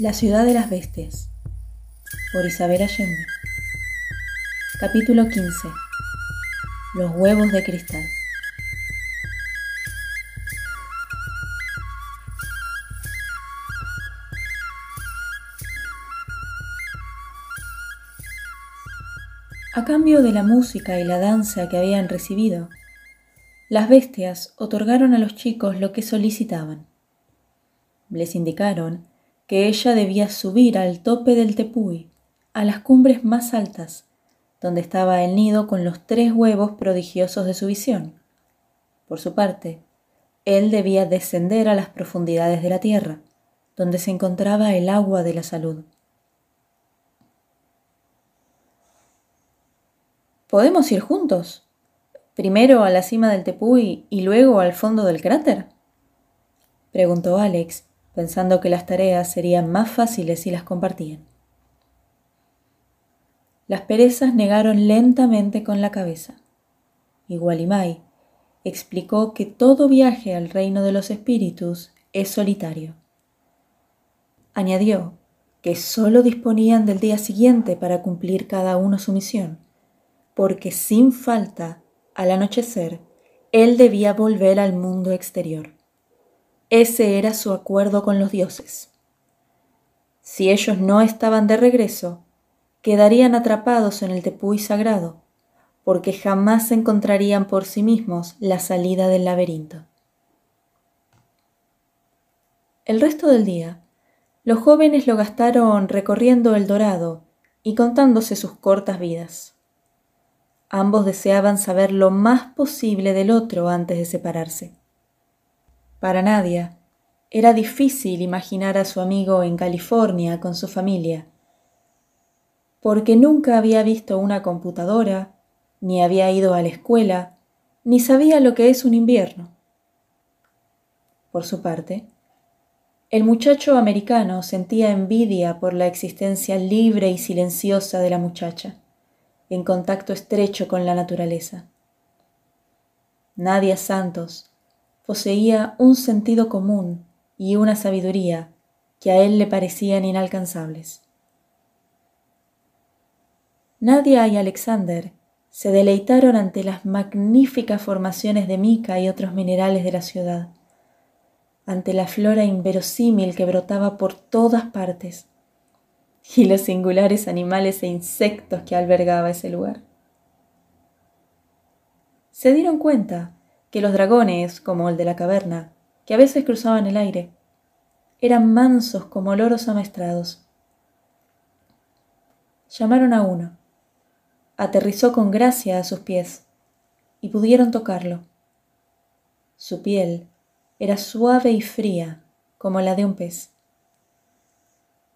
La ciudad de las bestias por Isabel Allende. Capítulo 15 Los huevos de cristal. A cambio de la música y la danza que habían recibido, las bestias otorgaron a los chicos lo que solicitaban. Les indicaron que ella debía subir al tope del tepuy, a las cumbres más altas, donde estaba el nido con los tres huevos prodigiosos de su visión. Por su parte, él debía descender a las profundidades de la tierra, donde se encontraba el agua de la salud. ¿Podemos ir juntos? Primero a la cima del tepuy y luego al fondo del cráter? preguntó Alex, pensando que las tareas serían más fáciles si las compartían. Las perezas negaron lentamente con la cabeza, y explicó que todo viaje al reino de los espíritus es solitario. Añadió que sólo disponían del día siguiente para cumplir cada uno su misión, porque sin falta, al anochecer, él debía volver al mundo exterior. Ese era su acuerdo con los dioses. Si ellos no estaban de regreso, quedarían atrapados en el tepuy sagrado, porque jamás encontrarían por sí mismos la salida del laberinto. El resto del día, los jóvenes lo gastaron recorriendo el dorado y contándose sus cortas vidas. Ambos deseaban saber lo más posible del otro antes de separarse. Para Nadia, era difícil imaginar a su amigo en California con su familia, porque nunca había visto una computadora, ni había ido a la escuela, ni sabía lo que es un invierno. Por su parte, el muchacho americano sentía envidia por la existencia libre y silenciosa de la muchacha, en contacto estrecho con la naturaleza. Nadia Santos poseía un sentido común y una sabiduría que a él le parecían inalcanzables. Nadia y Alexander se deleitaron ante las magníficas formaciones de mica y otros minerales de la ciudad, ante la flora inverosímil que brotaba por todas partes y los singulares animales e insectos que albergaba ese lugar. Se dieron cuenta que los dragones, como el de la caverna, que a veces cruzaban el aire, eran mansos como loros amaestrados. Llamaron a uno. Aterrizó con gracia a sus pies y pudieron tocarlo. Su piel era suave y fría como la de un pez.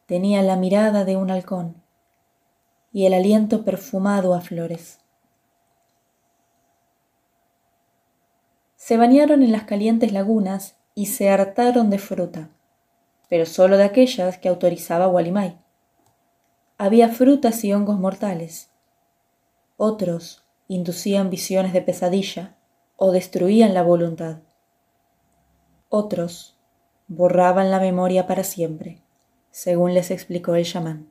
Tenía la mirada de un halcón y el aliento perfumado a flores. Se bañaron en las calientes lagunas y se hartaron de fruta, pero solo de aquellas que autorizaba Walimay. Había frutas y hongos mortales. Otros inducían visiones de pesadilla o destruían la voluntad. Otros borraban la memoria para siempre, según les explicó el chamán.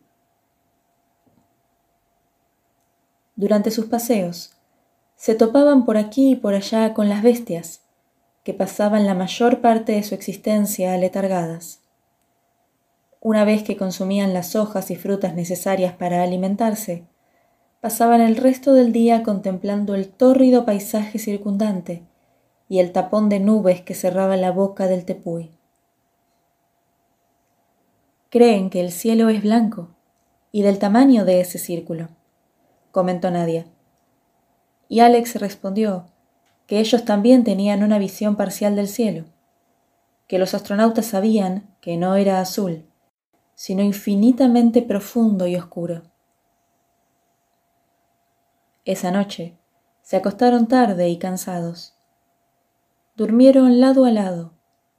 Durante sus paseos, se topaban por aquí y por allá con las bestias, que pasaban la mayor parte de su existencia aletargadas. Una vez que consumían las hojas y frutas necesarias para alimentarse, pasaban el resto del día contemplando el tórrido paisaje circundante y el tapón de nubes que cerraba la boca del tepuy. Creen que el cielo es blanco y del tamaño de ese círculo, comentó Nadia y Alex respondió que ellos también tenían una visión parcial del cielo, que los astronautas sabían que no era azul, sino infinitamente profundo y oscuro. Esa noche se acostaron tarde y cansados. Durmieron lado a lado,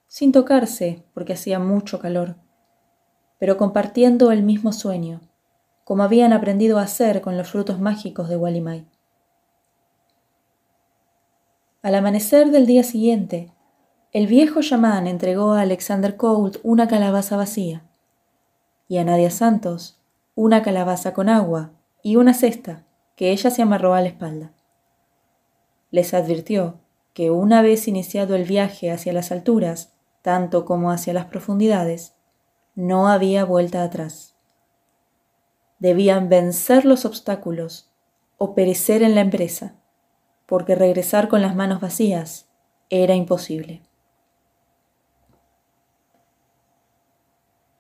sin tocarse porque hacía mucho calor, pero compartiendo el mismo sueño, como habían aprendido a hacer con los frutos mágicos de Walimay. Al amanecer del día siguiente, el viejo chamán entregó a Alexander Colt una calabaza vacía. y a Nadia Santos una calabaza con agua y una cesta que ella se amarró a la espalda. Les advirtió que una vez iniciado el viaje hacia las alturas, tanto como hacia las profundidades, no había vuelta atrás. Debían vencer los obstáculos o perecer en la empresa, porque regresar con las manos vacías era imposible.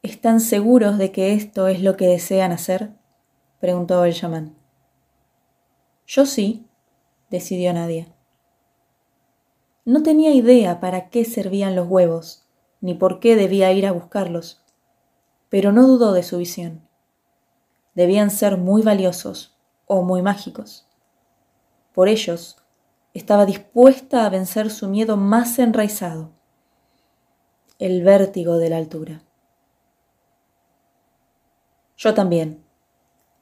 ¿Están seguros de que esto es lo que desean hacer? preguntó el chamán. Yo sí, decidió Nadia. No tenía idea para qué servían los huevos, ni por qué debía ir a buscarlos, pero no dudó de su visión. Debían ser muy valiosos o muy mágicos. Por ellos, estaba dispuesta a vencer su miedo más enraizado, el vértigo de la altura. Yo también,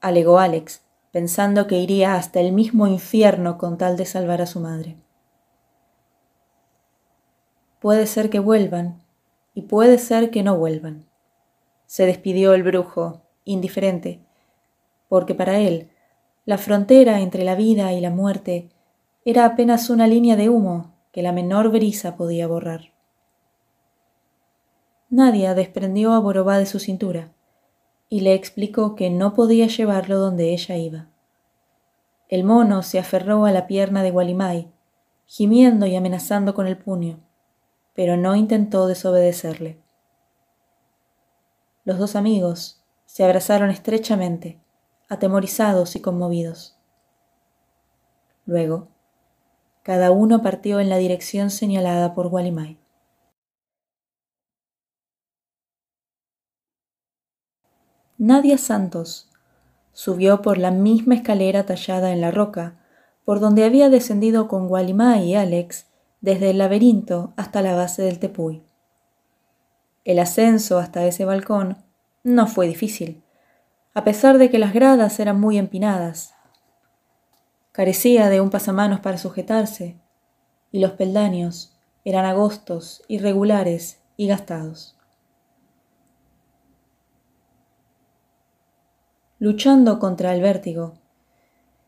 alegó Alex, pensando que iría hasta el mismo infierno con tal de salvar a su madre. Puede ser que vuelvan y puede ser que no vuelvan. Se despidió el brujo, indiferente, porque para él la frontera entre la vida y la muerte era apenas una línea de humo que la menor brisa podía borrar. Nadia desprendió a Borobá de su cintura y le explicó que no podía llevarlo donde ella iba. El mono se aferró a la pierna de Gualimay, gimiendo y amenazando con el puño pero no intentó desobedecerle. Los dos amigos se abrazaron estrechamente, atemorizados y conmovidos. Luego, cada uno partió en la dirección señalada por Walimay. Nadia Santos subió por la misma escalera tallada en la roca por donde había descendido con Gualimay y Alex desde el laberinto hasta la base del tepuy. El ascenso hasta ese balcón no fue difícil, a pesar de que las gradas eran muy empinadas. Carecía de un pasamanos para sujetarse, y los peldaños eran agostos, irregulares y gastados. Luchando contra el vértigo,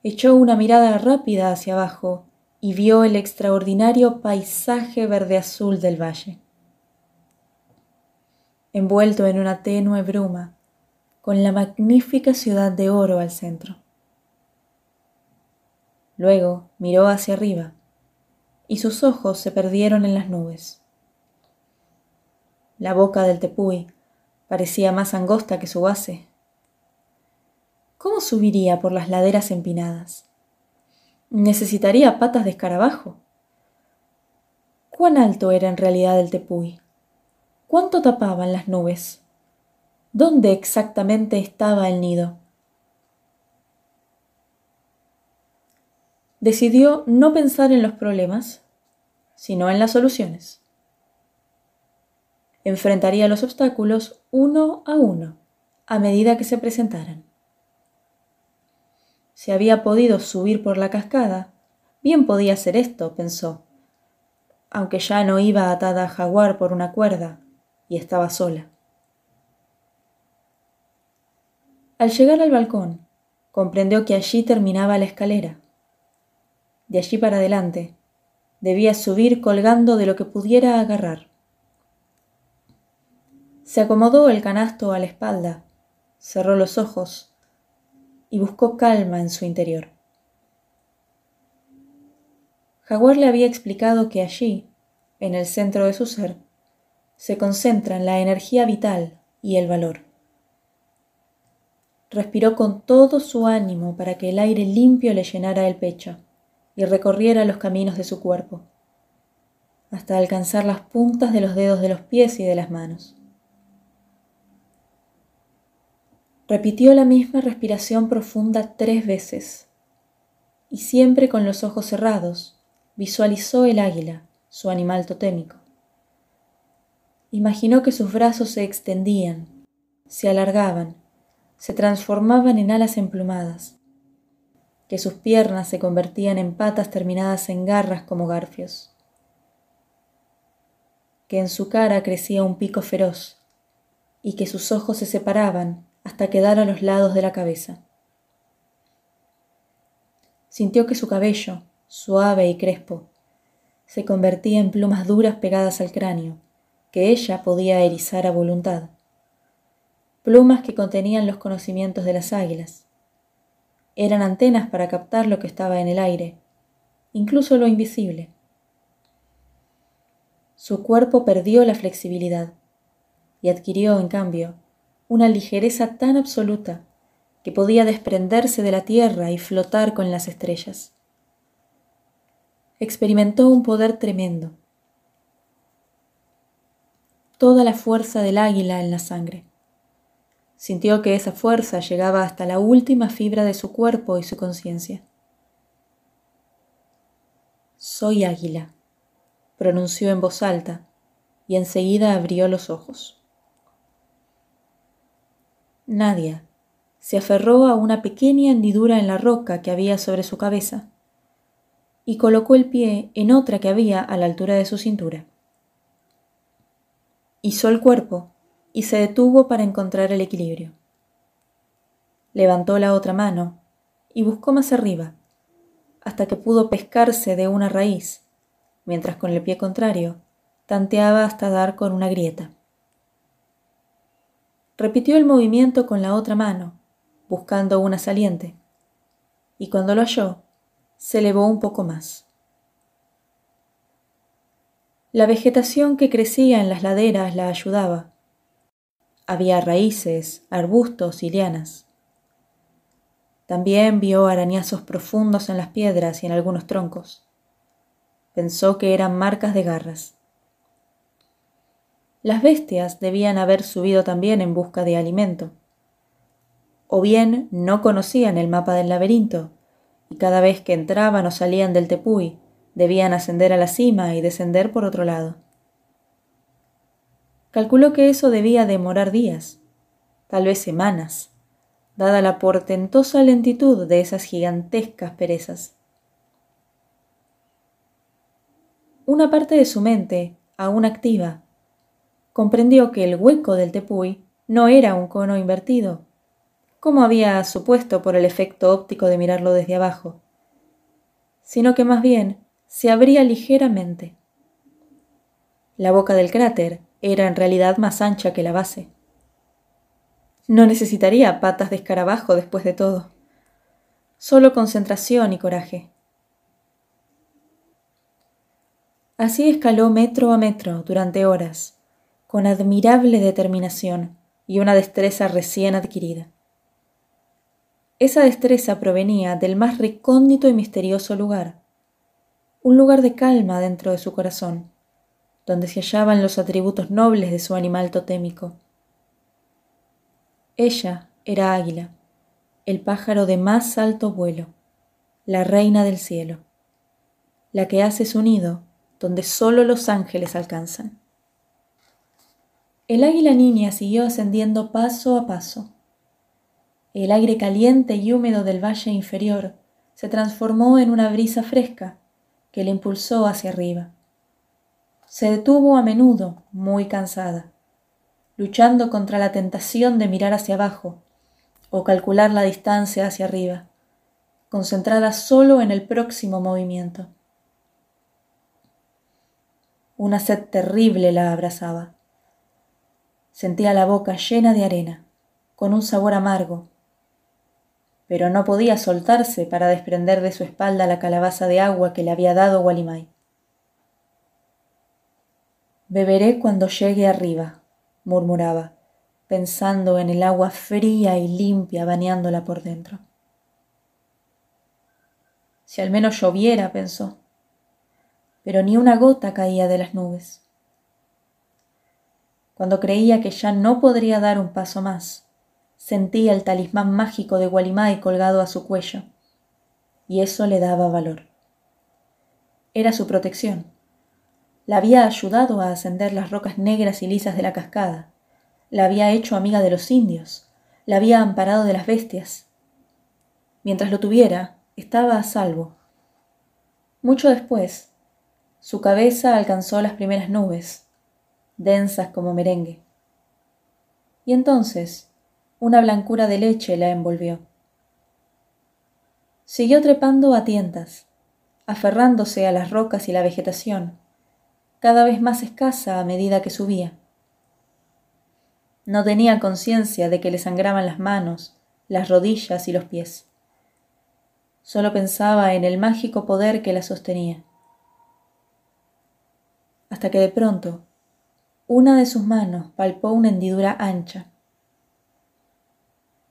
echó una mirada rápida hacia abajo y vio el extraordinario paisaje verde azul del valle. Envuelto en una tenue bruma, con la magnífica ciudad de oro al centro. Luego miró hacia arriba y sus ojos se perdieron en las nubes. La boca del tepuy parecía más angosta que su base. ¿Cómo subiría por las laderas empinadas? necesitaría patas de escarabajo. ¿Cuán alto era en realidad el tepuy? ¿Cuánto tapaban las nubes? ¿Dónde exactamente estaba el nido? Decidió no pensar en los problemas, sino en las soluciones. Enfrentaría los obstáculos uno a uno, a medida que se presentaran si había podido subir por la cascada, bien podía ser esto, pensó, aunque ya no iba atada a jaguar por una cuerda y estaba sola. Al llegar al balcón, comprendió que allí terminaba la escalera. De allí para adelante, debía subir colgando de lo que pudiera agarrar. Se acomodó el canasto a la espalda, cerró los ojos y buscó calma en su interior. Jaguar le había explicado que allí, en el centro de su ser, se concentran la energía vital y el valor. Respiró con todo su ánimo para que el aire limpio le llenara el pecho y recorriera los caminos de su cuerpo, hasta alcanzar las puntas de los dedos de los pies y de las manos. Repitió la misma respiración profunda tres veces y siempre con los ojos cerrados visualizó el águila, su animal totémico. Imaginó que sus brazos se extendían, se alargaban, se transformaban en alas emplumadas, que sus piernas se convertían en patas terminadas en garras como garfios, que en su cara crecía un pico feroz y que sus ojos se separaban hasta quedar a los lados de la cabeza. Sintió que su cabello, suave y crespo, se convertía en plumas duras pegadas al cráneo, que ella podía erizar a voluntad. Plumas que contenían los conocimientos de las águilas. Eran antenas para captar lo que estaba en el aire, incluso lo invisible. Su cuerpo perdió la flexibilidad y adquirió, en cambio, una ligereza tan absoluta que podía desprenderse de la tierra y flotar con las estrellas. Experimentó un poder tremendo, toda la fuerza del águila en la sangre. Sintió que esa fuerza llegaba hasta la última fibra de su cuerpo y su conciencia. Soy águila, pronunció en voz alta, y enseguida abrió los ojos. Nadia se aferró a una pequeña hendidura en la roca que había sobre su cabeza y colocó el pie en otra que había a la altura de su cintura. Hizo el cuerpo y se detuvo para encontrar el equilibrio. Levantó la otra mano y buscó más arriba, hasta que pudo pescarse de una raíz, mientras con el pie contrario tanteaba hasta dar con una grieta. Repitió el movimiento con la otra mano, buscando una saliente, y cuando lo halló, se elevó un poco más. La vegetación que crecía en las laderas la ayudaba. Había raíces, arbustos y lianas. También vio arañazos profundos en las piedras y en algunos troncos. Pensó que eran marcas de garras. Las bestias debían haber subido también en busca de alimento. O bien no conocían el mapa del laberinto, y cada vez que entraban o salían del tepuy, Debían ascender a la cima y descender por otro lado. Calculó que eso debía demorar días, tal vez semanas, dada la portentosa lentitud de esas gigantescas perezas. Una parte de su mente, aún activa, comprendió que el hueco del tepuy no era un cono invertido, como había supuesto por el efecto óptico de mirarlo desde abajo, sino que más bien se abría ligeramente. La boca del cráter era en realidad más ancha que la base. No necesitaría patas de escarabajo después de todo. Solo concentración y coraje. Así escaló metro a metro durante horas, con admirable determinación y una destreza recién adquirida. Esa destreza provenía del más recóndito y misterioso lugar, un lugar de calma dentro de su corazón, donde se hallaban los atributos nobles de su animal totémico. Ella era Águila, el pájaro de más alto vuelo, la reina del cielo, la que hace su nido donde solo los ángeles alcanzan. El águila niña siguió ascendiendo paso a paso. El aire caliente y húmedo del valle inferior se transformó en una brisa fresca que le impulsó hacia arriba. Se detuvo a menudo, muy cansada, luchando contra la tentación de mirar hacia abajo o calcular la distancia hacia arriba, concentrada solo en el próximo movimiento. Una sed terrible la abrazaba. Sentía la boca llena de arena, con un sabor amargo, pero no podía soltarse para desprender de su espalda la calabaza de agua que le había dado Walimay. Beberé cuando llegue arriba, murmuraba, pensando en el agua fría y limpia bañándola por dentro. Si al menos lloviera, pensó, pero ni una gota caía de las nubes. Cuando creía que ya no podría dar un paso más, sentía el talismán mágico de Gualimay colgado a su cuello, y eso le daba valor. Era su protección. La había ayudado a ascender las rocas negras y lisas de la cascada, la había hecho amiga de los indios, la había amparado de las bestias. Mientras lo tuviera, estaba a salvo. Mucho después, su cabeza alcanzó las primeras nubes, densas como merengue. y entonces una blancura de leche la envolvió. Siguió trepando a tientas, aferrándose a las rocas y la vegetación, cada vez más escasa a medida que subía. No tenía conciencia de que le sangraban las manos, las rodillas y los pies. Solo pensaba en el mágico poder que la sostenía. Hasta que de pronto, una de sus manos palpó una hendidura ancha.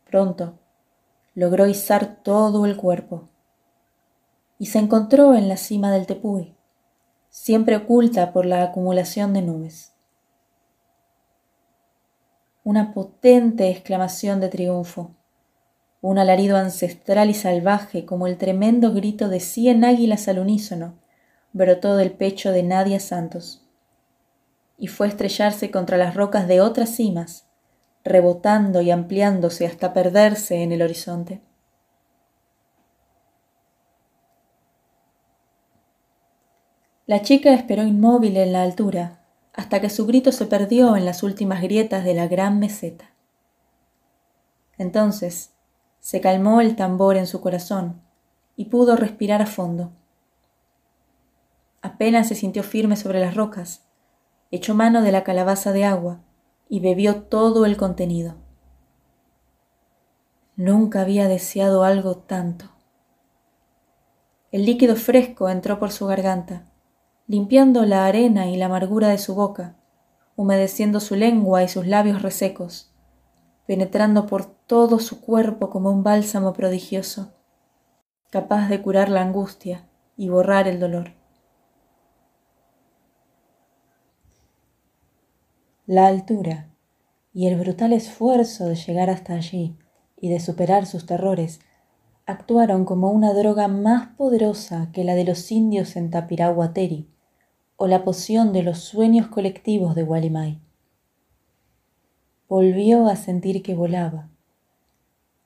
Pronto, logró izar todo el cuerpo y se encontró en la cima del Tepuy, siempre oculta por la acumulación de nubes. Una potente exclamación de triunfo un alarido ancestral y salvaje como el tremendo grito de cien águilas al unísono, brotó del pecho de Nadia Santos y fue a estrellarse contra las rocas de otras cimas, rebotando y ampliándose hasta perderse en el horizonte. La chica esperó inmóvil en la altura hasta que su grito se perdió en las últimas grietas de la gran meseta. Entonces, se calmó el tambor en su corazón y pudo respirar a fondo. Apenas se sintió firme sobre las rocas, echó mano de la calabaza de agua y bebió todo el contenido. Nunca había deseado algo tanto. El líquido fresco entró por su garganta, limpiando la arena y la amargura de su boca, humedeciendo su lengua y sus labios resecos penetrando por todo su cuerpo como un bálsamo prodigioso, capaz de curar la angustia y borrar el dolor. La altura y el brutal esfuerzo de llegar hasta allí y de superar sus terrores actuaron como una droga más poderosa que la de los indios en Tapirahuateri o la poción de los sueños colectivos de Walimai volvió a sentir que volaba.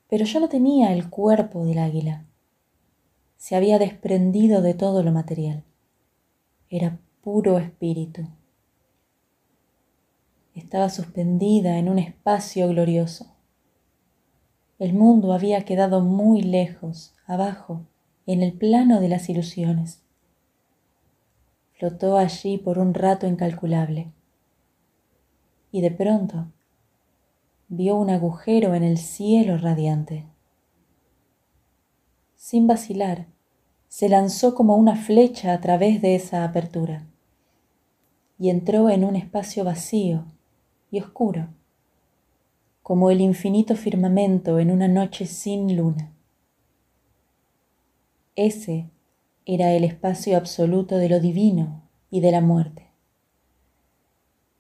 Pero ya no tenía el cuerpo del águila. Se había desprendido de todo lo material. Era puro espíritu. Estaba suspendida en un espacio glorioso. El mundo había quedado muy lejos, abajo, en el plano de las ilusiones. Flotó allí por un rato incalculable. Y de pronto vio un agujero en el cielo radiante. Sin vacilar, se lanzó como una flecha a través de esa apertura y entró en un espacio vacío y oscuro, como el infinito firmamento en una noche sin luna. Ese era el espacio absoluto de lo divino y de la muerte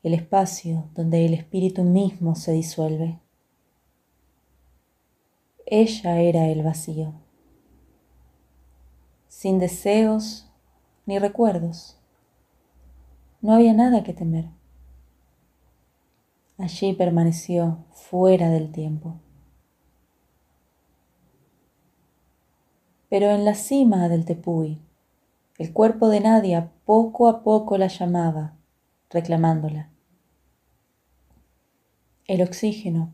el espacio donde el espíritu mismo se disuelve. Ella era el vacío, sin deseos ni recuerdos. No había nada que temer. Allí permaneció fuera del tiempo. Pero en la cima del tepuy, el cuerpo de Nadia poco a poco la llamaba, reclamándola. El oxígeno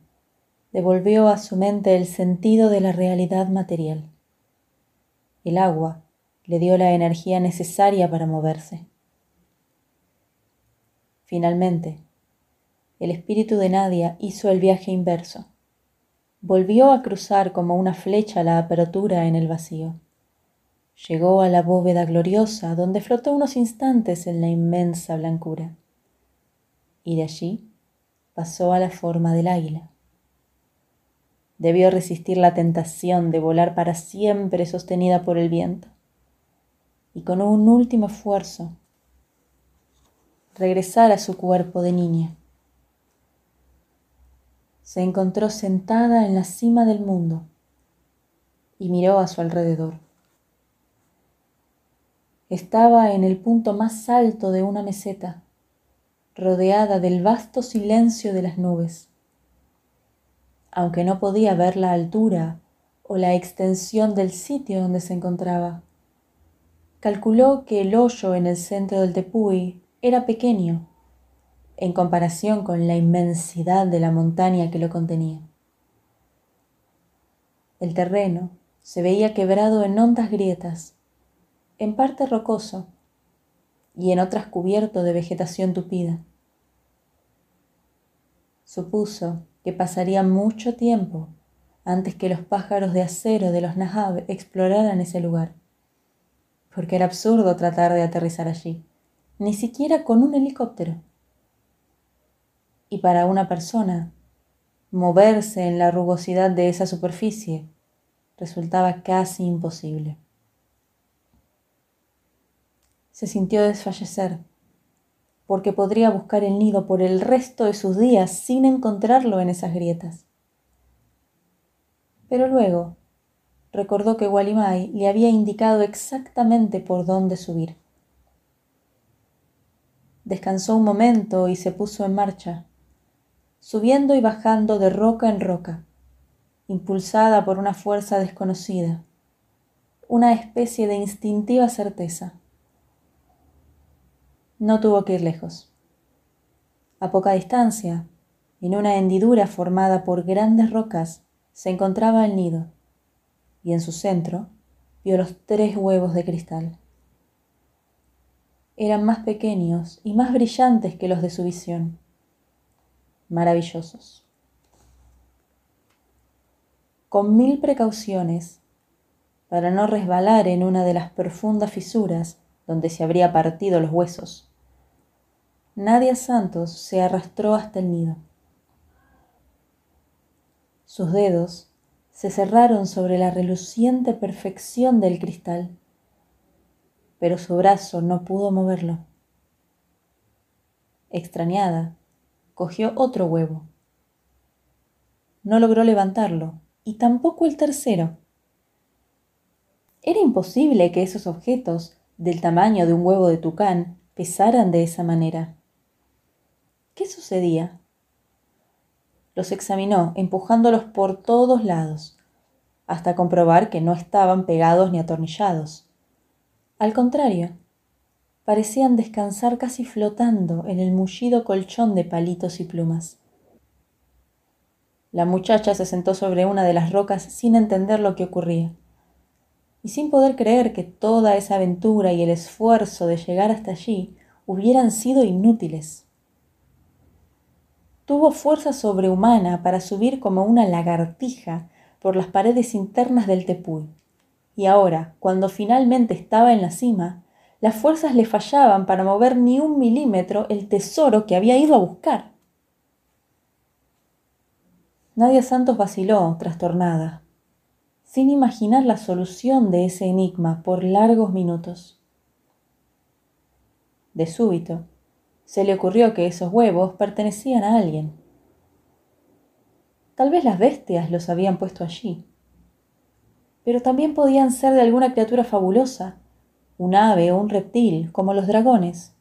devolvió a su mente el sentido de la realidad material. El agua le dio la energía necesaria para moverse. Finalmente, el espíritu de Nadia hizo el viaje inverso. Volvió a cruzar como una flecha la apertura en el vacío. Llegó a la bóveda gloriosa donde flotó unos instantes en la inmensa blancura. Y de allí pasó a la forma del águila. Debió resistir la tentación de volar para siempre sostenida por el viento y con un último esfuerzo regresar a su cuerpo de niña. Se encontró sentada en la cima del mundo y miró a su alrededor. Estaba en el punto más alto de una meseta rodeada del vasto silencio de las nubes. Aunque no podía ver la altura o la extensión del sitio donde se encontraba, calculó que el hoyo en el centro del tepuy era pequeño en comparación con la inmensidad de la montaña que lo contenía. El terreno se veía quebrado en hondas grietas, en parte rocoso y en otras cubierto de vegetación tupida. Supuso que pasaría mucho tiempo antes que los pájaros de acero de los Nahab exploraran ese lugar, porque era absurdo tratar de aterrizar allí, ni siquiera con un helicóptero. Y para una persona, moverse en la rugosidad de esa superficie resultaba casi imposible. Se sintió desfallecer, porque podría buscar el nido por el resto de sus días sin encontrarlo en esas grietas. Pero luego recordó que Walimai le había indicado exactamente por dónde subir. Descansó un momento y se puso en marcha, subiendo y bajando de roca en roca, impulsada por una fuerza desconocida, una especie de instintiva certeza. No tuvo que ir lejos. A poca distancia, en una hendidura formada por grandes rocas, se encontraba el nido, y en su centro vio los tres huevos de cristal. Eran más pequeños y más brillantes que los de su visión. Maravillosos. Con mil precauciones, para no resbalar en una de las profundas fisuras donde se habría partido los huesos, Nadia Santos se arrastró hasta el nido. Sus dedos se cerraron sobre la reluciente perfección del cristal, pero su brazo no pudo moverlo. Extrañada, cogió otro huevo. No logró levantarlo, y tampoco el tercero. Era imposible que esos objetos, del tamaño de un huevo de tucán, pesaran de esa manera. ¿Qué sucedía? Los examinó, empujándolos por todos lados, hasta comprobar que no estaban pegados ni atornillados. Al contrario, parecían descansar casi flotando en el mullido colchón de palitos y plumas. La muchacha se sentó sobre una de las rocas sin entender lo que ocurría, y sin poder creer que toda esa aventura y el esfuerzo de llegar hasta allí hubieran sido inútiles. Tuvo fuerza sobrehumana para subir como una lagartija por las paredes internas del tepuy. Y ahora, cuando finalmente estaba en la cima, las fuerzas le fallaban para mover ni un milímetro el tesoro que había ido a buscar. Nadia Santos vaciló, trastornada, sin imaginar la solución de ese enigma por largos minutos. De súbito, se le ocurrió que esos huevos pertenecían a alguien. Tal vez las bestias los habían puesto allí. Pero también podían ser de alguna criatura fabulosa, un ave o un reptil, como los dragones.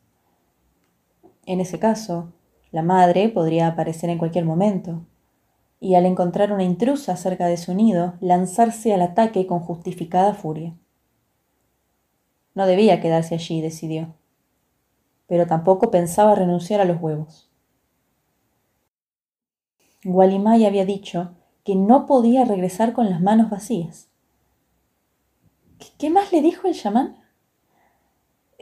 En ese caso, la madre podría aparecer en cualquier momento, y al encontrar una intrusa cerca de su nido, lanzarse al ataque con justificada furia. No debía quedarse allí, decidió pero tampoco pensaba renunciar a los huevos. Gualimay había dicho que no podía regresar con las manos vacías. ¿Qué más le dijo el chamán?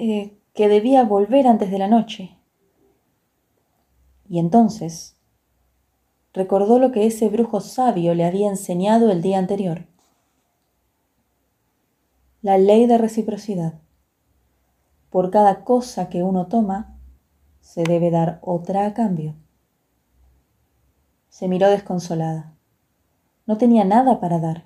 Eh, que debía volver antes de la noche. Y entonces recordó lo que ese brujo sabio le había enseñado el día anterior. La ley de reciprocidad por cada cosa que uno toma, se debe dar otra a cambio. Se miró desconsolada. No tenía nada para dar.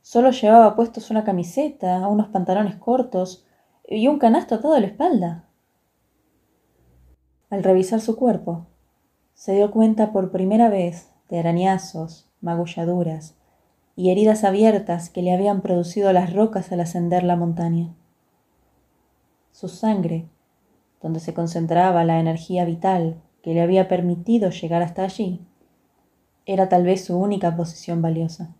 Solo llevaba puestos una camiseta, unos pantalones cortos y un canasto atado a la espalda. Al revisar su cuerpo, se dio cuenta por primera vez de arañazos, magulladuras y heridas abiertas que le habían producido las rocas al ascender la montaña su sangre, donde se concentraba la energía vital que le había permitido llegar hasta allí, era tal vez su única posesión valiosa.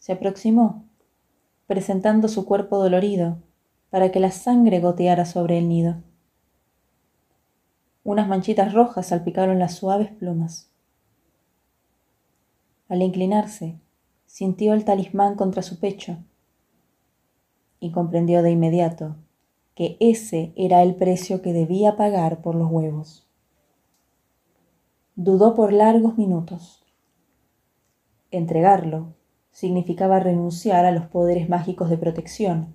Se aproximó, presentando su cuerpo dolorido para que la sangre goteara sobre el nido. unas manchitas rojas salpicaron las suaves plumas. Al inclinarse, sintió el talismán contra su pecho y comprendió de inmediato que ese era el precio que debía pagar por los huevos. Dudó por largos minutos. Entregarlo significaba renunciar a los poderes mágicos de protección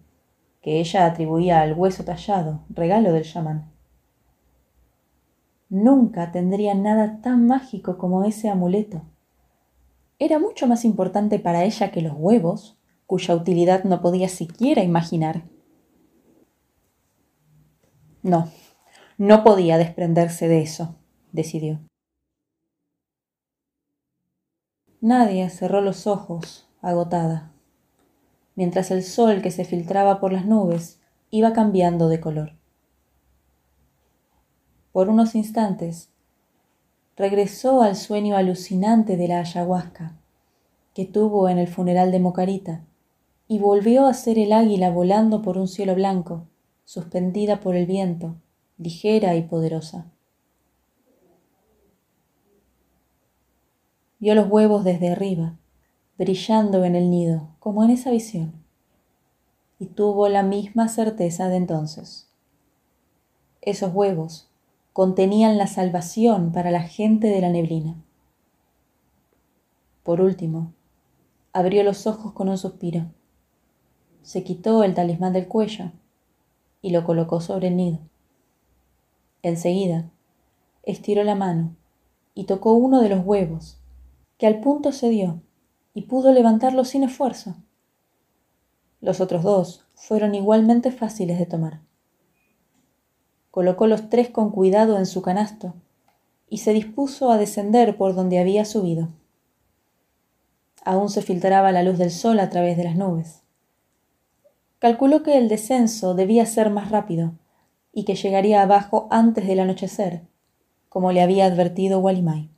que ella atribuía al hueso tallado, regalo del chamán. Nunca tendría nada tan mágico como ese amuleto. Era mucho más importante para ella que los huevos, cuya utilidad no podía siquiera imaginar. No, no podía desprenderse de eso, decidió. Nadia cerró los ojos, agotada, mientras el sol que se filtraba por las nubes iba cambiando de color. Por unos instantes, regresó al sueño alucinante de la ayahuasca que tuvo en el funeral de Mocarita y volvió a ser el águila volando por un cielo blanco, suspendida por el viento, ligera y poderosa. Vio los huevos desde arriba, brillando en el nido, como en esa visión, y tuvo la misma certeza de entonces. Esos huevos contenían la salvación para la gente de la neblina. Por último, abrió los ojos con un suspiro, se quitó el talismán del cuello y lo colocó sobre el nido. Enseguida, estiró la mano y tocó uno de los huevos que al punto cedió y pudo levantarlo sin esfuerzo. Los otros dos fueron igualmente fáciles de tomar. Colocó los tres con cuidado en su canasto y se dispuso a descender por donde había subido. Aún se filtraba la luz del sol a través de las nubes. Calculó que el descenso debía ser más rápido y que llegaría abajo antes del anochecer, como le había advertido Walimai.